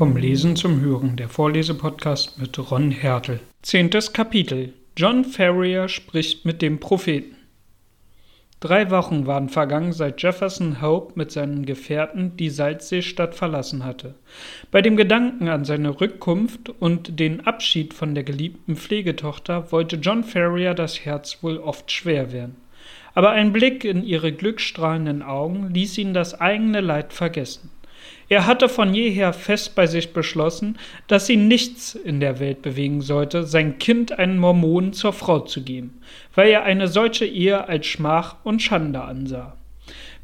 Vom Lesen zum Hören, der Vorlesepodcast mit Ron Hertel. Zehntes Kapitel. John Ferrier spricht mit dem Propheten. Drei Wochen waren vergangen, seit Jefferson Hope mit seinen Gefährten die Salzseestadt verlassen hatte. Bei dem Gedanken an seine Rückkunft und den Abschied von der geliebten Pflegetochter wollte John Ferrier das Herz wohl oft schwer werden. Aber ein Blick in ihre glückstrahlenden Augen ließ ihn das eigene Leid vergessen. Er hatte von jeher fest bei sich beschlossen, dass ihn nichts in der Welt bewegen sollte, sein Kind einen Mormonen zur Frau zu geben, weil er eine solche Ehe als Schmach und Schande ansah.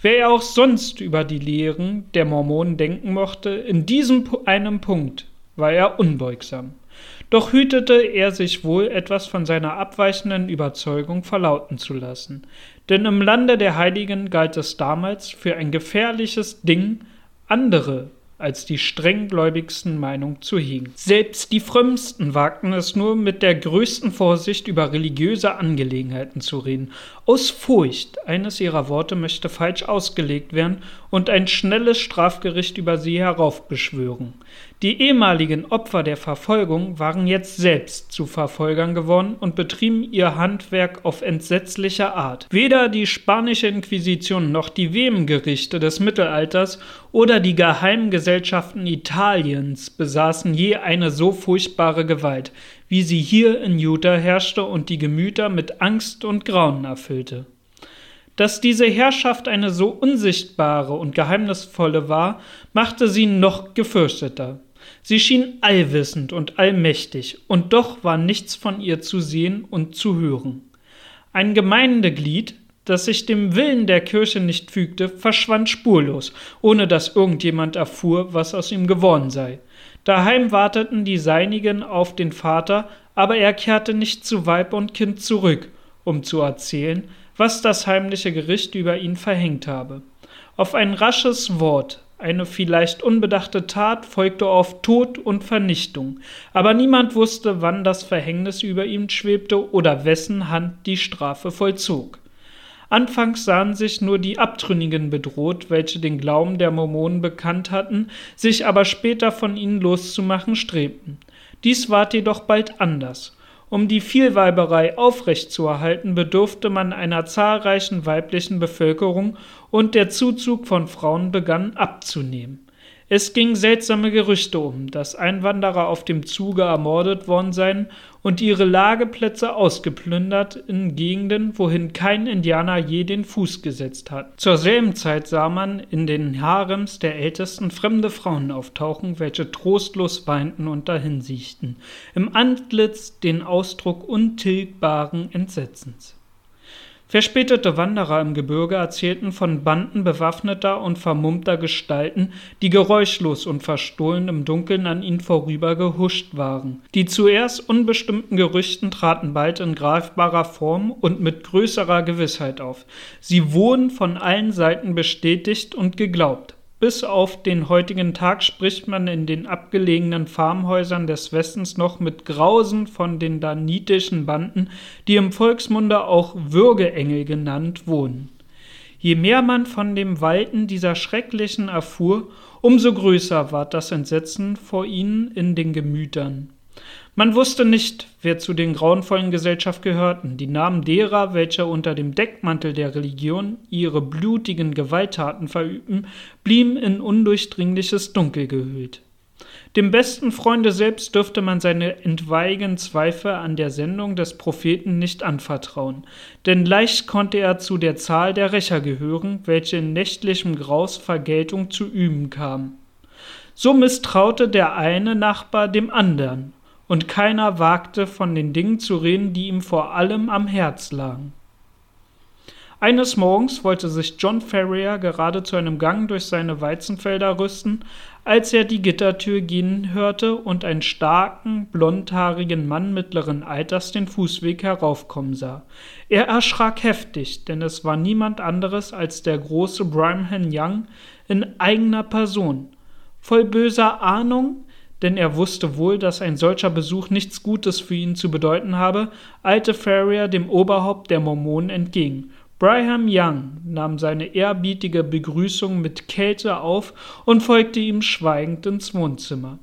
Wer er auch sonst über die Lehren der Mormonen denken mochte, in diesem einem Punkt war er unbeugsam. Doch hütete er sich wohl, etwas von seiner abweichenden Überzeugung verlauten zu lassen, denn im Lande der Heiligen galt es damals für ein gefährliches Ding, andere als die strenggläubigsten Meinung zu hegen. Selbst die Frömmsten wagten es nur mit der größten Vorsicht über religiöse Angelegenheiten zu reden, aus Furcht, eines ihrer Worte möchte falsch ausgelegt werden und ein schnelles Strafgericht über sie heraufbeschwören. Die ehemaligen Opfer der Verfolgung waren jetzt selbst zu Verfolgern geworden und betrieben ihr Handwerk auf entsetzliche Art. Weder die spanische Inquisition noch die Wemengerichte des Mittelalters oder die geheimen Gesellschaften Italiens besaßen je eine so furchtbare Gewalt, wie sie hier in Utah herrschte und die Gemüter mit Angst und Grauen erfüllte. Dass diese Herrschaft eine so unsichtbare und geheimnisvolle war, machte sie noch gefürchteter. Sie schien allwissend und allmächtig, und doch war nichts von ihr zu sehen und zu hören. Ein Gemeindeglied, das sich dem Willen der Kirche nicht fügte, verschwand spurlos, ohne dass irgendjemand erfuhr, was aus ihm geworden sei. Daheim warteten die Seinigen auf den Vater, aber er kehrte nicht zu Weib und Kind zurück, um zu erzählen, was das heimliche Gericht über ihn verhängt habe. Auf ein rasches Wort, eine vielleicht unbedachte Tat folgte auf Tod und Vernichtung, aber niemand wusste, wann das Verhängnis über ihm schwebte oder wessen Hand die Strafe vollzog. Anfangs sahen sich nur die Abtrünnigen bedroht, welche den Glauben der Mormonen bekannt hatten, sich aber später von ihnen loszumachen strebten. Dies ward jedoch bald anders. Um die Vielweiberei aufrechtzuerhalten, bedurfte man einer zahlreichen weiblichen Bevölkerung und der Zuzug von Frauen begann abzunehmen. Es gingen seltsame Gerüchte um, dass Einwanderer auf dem Zuge ermordet worden seien und ihre Lageplätze ausgeplündert in Gegenden, wohin kein Indianer je den Fuß gesetzt hat. Zur selben Zeit sah man in den Harems der Ältesten fremde Frauen auftauchen, welche trostlos weinten und dahinsiechten, im Antlitz den Ausdruck untilgbaren Entsetzens. Verspätete Wanderer im Gebirge erzählten von Banden bewaffneter und vermummter Gestalten, die geräuschlos und verstohlen im Dunkeln an ihnen vorüber gehuscht waren. Die zuerst unbestimmten Gerüchten traten bald in greifbarer Form und mit größerer Gewissheit auf. Sie wurden von allen Seiten bestätigt und geglaubt. Bis auf den heutigen Tag spricht man in den abgelegenen Farmhäusern des Westens noch mit Grausen von den danitischen Banden, die im Volksmunde auch Würgeengel genannt wohnen. Je mehr man von dem Walten dieser Schrecklichen erfuhr, umso größer ward das Entsetzen vor ihnen in den Gemütern. Man wusste nicht, wer zu den grauenvollen Gesellschaft gehörten. Die Namen derer, welche unter dem Deckmantel der Religion ihre blutigen Gewalttaten verübten, blieben in undurchdringliches Dunkel gehüllt. Dem besten Freunde selbst dürfte man seine entweigen Zweifel an der Sendung des Propheten nicht anvertrauen, denn leicht konnte er zu der Zahl der Rächer gehören, welche in nächtlichem Graus Vergeltung zu üben kam. So misstraute der eine Nachbar dem andern, und keiner wagte von den Dingen zu reden, die ihm vor allem am Herz lagen. Eines Morgens wollte sich John Ferrier gerade zu einem Gang durch seine Weizenfelder rüsten, als er die Gittertür gehen hörte und einen starken, blondhaarigen Mann mittleren Alters den Fußweg heraufkommen sah. Er erschrak heftig, denn es war niemand anderes als der große Brimham Young in eigener Person. Voll böser Ahnung denn er wusste wohl, dass ein solcher Besuch nichts Gutes für ihn zu bedeuten habe, eilte Ferrier dem Oberhaupt der Mormonen entgegen. Brigham Young nahm seine ehrerbietige Begrüßung mit Kälte auf und folgte ihm schweigend ins Wohnzimmer.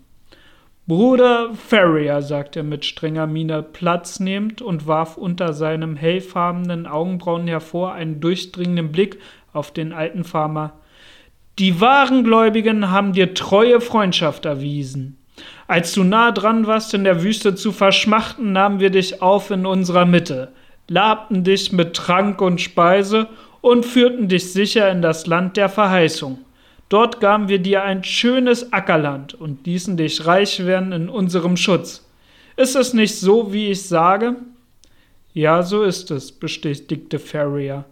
Bruder Ferrier, sagte er mit strenger Miene Platz nehmend und warf unter seinem hellfarbenen Augenbrauen hervor einen durchdringenden Blick auf den alten Farmer. Die wahren Gläubigen haben dir treue Freundschaft erwiesen. Als du nah dran warst, in der Wüste zu verschmachten, nahmen wir dich auf in unserer Mitte, labten dich mit Trank und Speise und führten dich sicher in das Land der Verheißung. Dort gaben wir dir ein schönes Ackerland und ließen dich reich werden in unserem Schutz. Ist es nicht so, wie ich sage? Ja, so ist es, bestätigte Ferrier.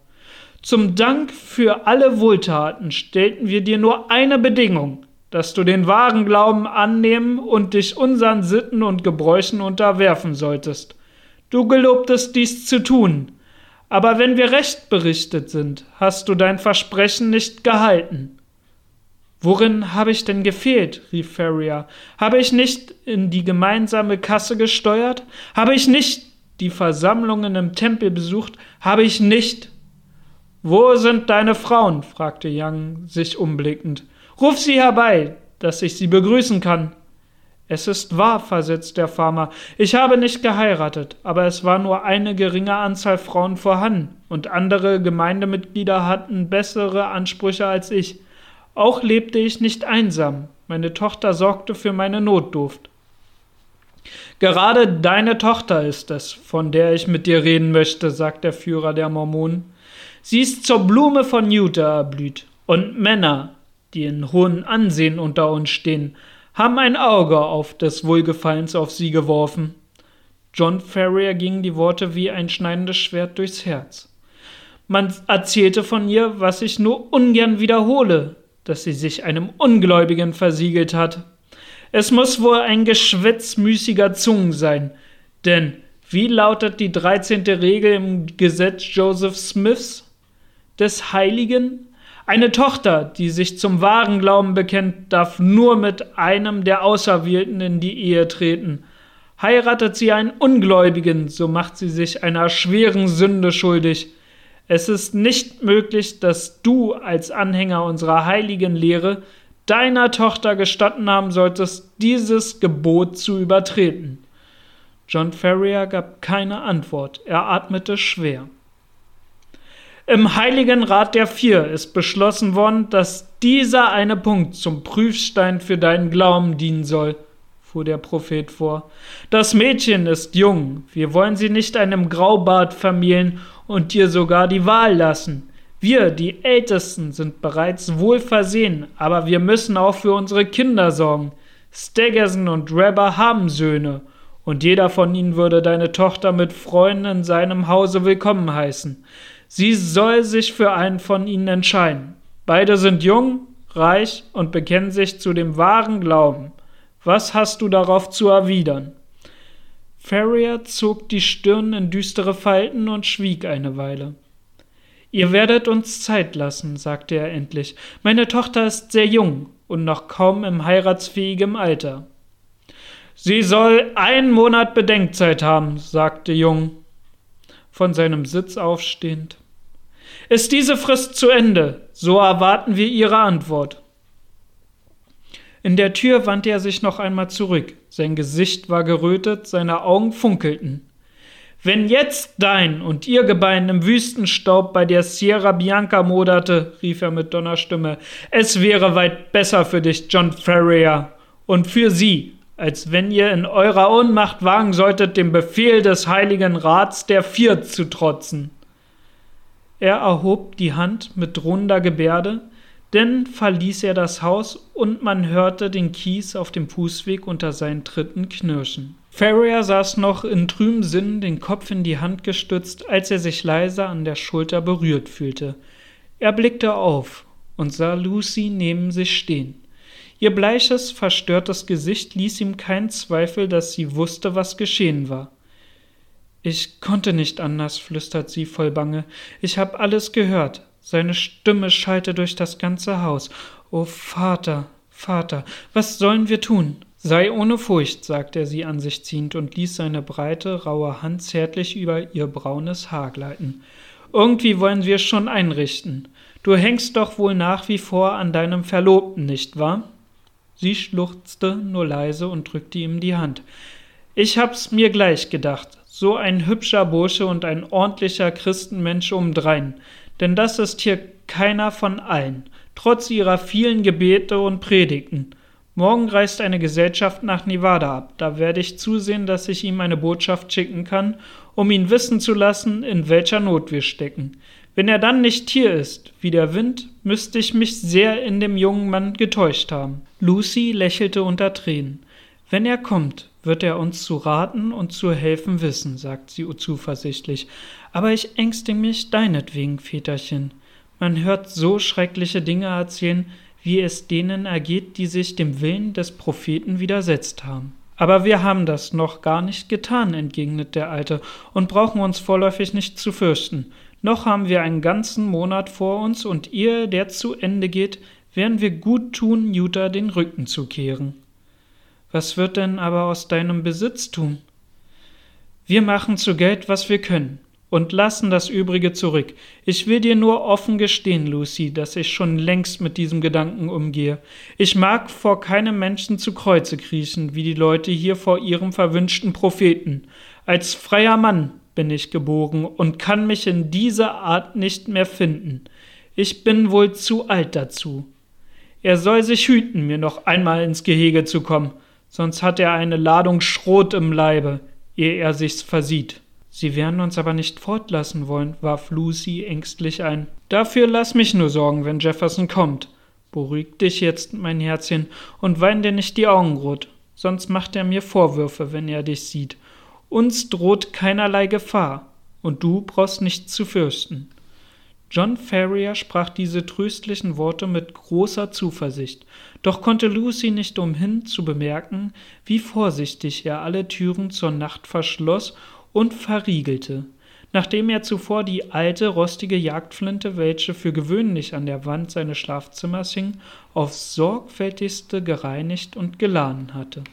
Zum Dank für alle Wohltaten stellten wir dir nur eine Bedingung, dass du den wahren Glauben annehmen und dich unseren Sitten und Gebräuchen unterwerfen solltest. Du gelobtest dies zu tun, aber wenn wir recht berichtet sind, hast du dein Versprechen nicht gehalten. Worin habe ich denn gefehlt? rief Ferrier. Habe ich nicht in die gemeinsame Kasse gesteuert? Habe ich nicht die Versammlungen im Tempel besucht? Habe ich nicht. Wo sind deine Frauen? fragte Young sich umblickend. Ruf sie herbei, dass ich sie begrüßen kann. Es ist wahr, versetzt der Farmer. Ich habe nicht geheiratet, aber es war nur eine geringe Anzahl Frauen vorhanden, und andere Gemeindemitglieder hatten bessere Ansprüche als ich. Auch lebte ich nicht einsam. Meine Tochter sorgte für meine Notdurft. Gerade deine Tochter ist es, von der ich mit dir reden möchte, sagt der Führer der Mormonen. Sie ist zur Blume von Utah erblüht, und Männer, die in hohem Ansehen unter uns stehen, haben ein Auge auf des Wohlgefallens auf sie geworfen. John Ferrier gingen die Worte wie ein schneidendes Schwert durchs Herz. Man erzählte von ihr, was ich nur ungern wiederhole, dass sie sich einem Ungläubigen versiegelt hat. Es muss wohl ein Geschwätz müßiger Zungen sein, denn wie lautet die dreizehnte Regel im Gesetz Joseph Smiths des Heiligen? Eine Tochter, die sich zum wahren Glauben bekennt, darf nur mit einem der Auserwählten in die Ehe treten. Heiratet sie einen Ungläubigen, so macht sie sich einer schweren Sünde schuldig. Es ist nicht möglich, dass du als Anhänger unserer heiligen Lehre deiner Tochter gestatten haben solltest, dieses Gebot zu übertreten. John Ferrier gab keine Antwort, er atmete schwer. Im Heiligen Rat der Vier ist beschlossen worden, dass dieser eine Punkt zum Prüfstein für deinen Glauben dienen soll, fuhr der Prophet vor. Das Mädchen ist jung, wir wollen sie nicht einem Graubart vermählen und dir sogar die Wahl lassen. Wir, die Ältesten, sind bereits wohl versehen, aber wir müssen auch für unsere Kinder sorgen. Staggerson und Rebber haben Söhne, und jeder von ihnen würde deine Tochter mit Freunden in seinem Hause willkommen heißen. Sie soll sich für einen von ihnen entscheiden. Beide sind jung, reich und bekennen sich zu dem wahren Glauben. Was hast du darauf zu erwidern? Ferrier zog die Stirn in düstere Falten und schwieg eine Weile. Ihr werdet uns Zeit lassen, sagte er endlich. Meine Tochter ist sehr jung und noch kaum im heiratsfähigen Alter. Sie soll einen Monat Bedenkzeit haben, sagte Jung, von seinem Sitz aufstehend. Ist diese Frist zu Ende, so erwarten wir Ihre Antwort. In der Tür wandte er sich noch einmal zurück. Sein Gesicht war gerötet, seine Augen funkelten. Wenn jetzt dein und ihr Gebein im Wüstenstaub bei der Sierra Bianca moderte, rief er mit Donnerstimme, es wäre weit besser für dich, John Ferrier, und für sie, als wenn ihr in eurer Ohnmacht wagen solltet, dem Befehl des Heiligen Rats der Vier zu trotzen. Er erhob die Hand mit drohender Gebärde, denn verließ er das Haus und man hörte den Kies auf dem Fußweg unter seinen Tritten knirschen. Ferrier saß noch in trübem Sinn, den Kopf in die Hand gestützt, als er sich leise an der Schulter berührt fühlte. Er blickte auf und sah Lucy neben sich stehen. Ihr bleiches, verstörtes Gesicht ließ ihm keinen Zweifel, dass sie wusste, was geschehen war. Ich konnte nicht anders, flüstert sie voll Bange. Ich hab alles gehört. Seine Stimme schallte durch das ganze Haus. O Vater, Vater, was sollen wir tun? Sei ohne Furcht, sagte er sie an sich ziehend und ließ seine breite, raue Hand zärtlich über ihr braunes Haar gleiten. Irgendwie wollen wir schon einrichten. Du hängst doch wohl nach wie vor an deinem Verlobten, nicht wahr? Sie schluchzte nur leise und drückte ihm die Hand. Ich hab's mir gleich gedacht. So ein hübscher Bursche und ein ordentlicher Christenmensch umdrein. Denn das ist hier keiner von allen, trotz ihrer vielen Gebete und Predigten. Morgen reist eine Gesellschaft nach Nevada ab. Da werde ich zusehen, dass ich ihm eine Botschaft schicken kann, um ihn wissen zu lassen, in welcher Not wir stecken. Wenn er dann nicht hier ist, wie der Wind, müsste ich mich sehr in dem jungen Mann getäuscht haben. Lucy lächelte unter Tränen. Wenn er kommt, wird er uns zu raten und zu helfen wissen, sagt sie zuversichtlich. Aber ich ängste mich deinetwegen, Väterchen. Man hört so schreckliche Dinge erzählen, wie es denen ergeht, die sich dem Willen des Propheten widersetzt haben. Aber wir haben das noch gar nicht getan, entgegnet der Alte, und brauchen uns vorläufig nicht zu fürchten. Noch haben wir einen ganzen Monat vor uns, und ehe der zu Ende geht, werden wir gut tun, Jutta den Rücken zu kehren. Was wird denn aber aus deinem Besitztum? Wir machen zu Geld, was wir können und lassen das übrige zurück. Ich will dir nur offen gestehen, Lucy, dass ich schon längst mit diesem Gedanken umgehe. Ich mag vor keinem Menschen zu Kreuze kriechen, wie die Leute hier vor ihrem verwünschten Propheten. Als freier Mann bin ich geboren und kann mich in dieser Art nicht mehr finden. Ich bin wohl zu alt dazu. Er soll sich hüten, mir noch einmal ins Gehege zu kommen, sonst hat er eine Ladung Schrot im Leibe, ehe er sich's versieht. Sie werden uns aber nicht fortlassen wollen, warf Lucy ängstlich ein. Dafür lass mich nur sorgen, wenn Jefferson kommt. Beruhig dich jetzt, mein Herzchen, und wein dir nicht die Augen rot, sonst macht er mir Vorwürfe, wenn er dich sieht. Uns droht keinerlei Gefahr, und du brauchst nichts zu fürchten. John Ferrier sprach diese tröstlichen Worte mit großer Zuversicht, doch konnte Lucy nicht umhin zu bemerken, wie vorsichtig er alle Türen zur Nacht verschloss und verriegelte, nachdem er zuvor die alte, rostige Jagdflinte, welche für gewöhnlich an der Wand seines Schlafzimmers hing, aufs sorgfältigste gereinigt und geladen hatte.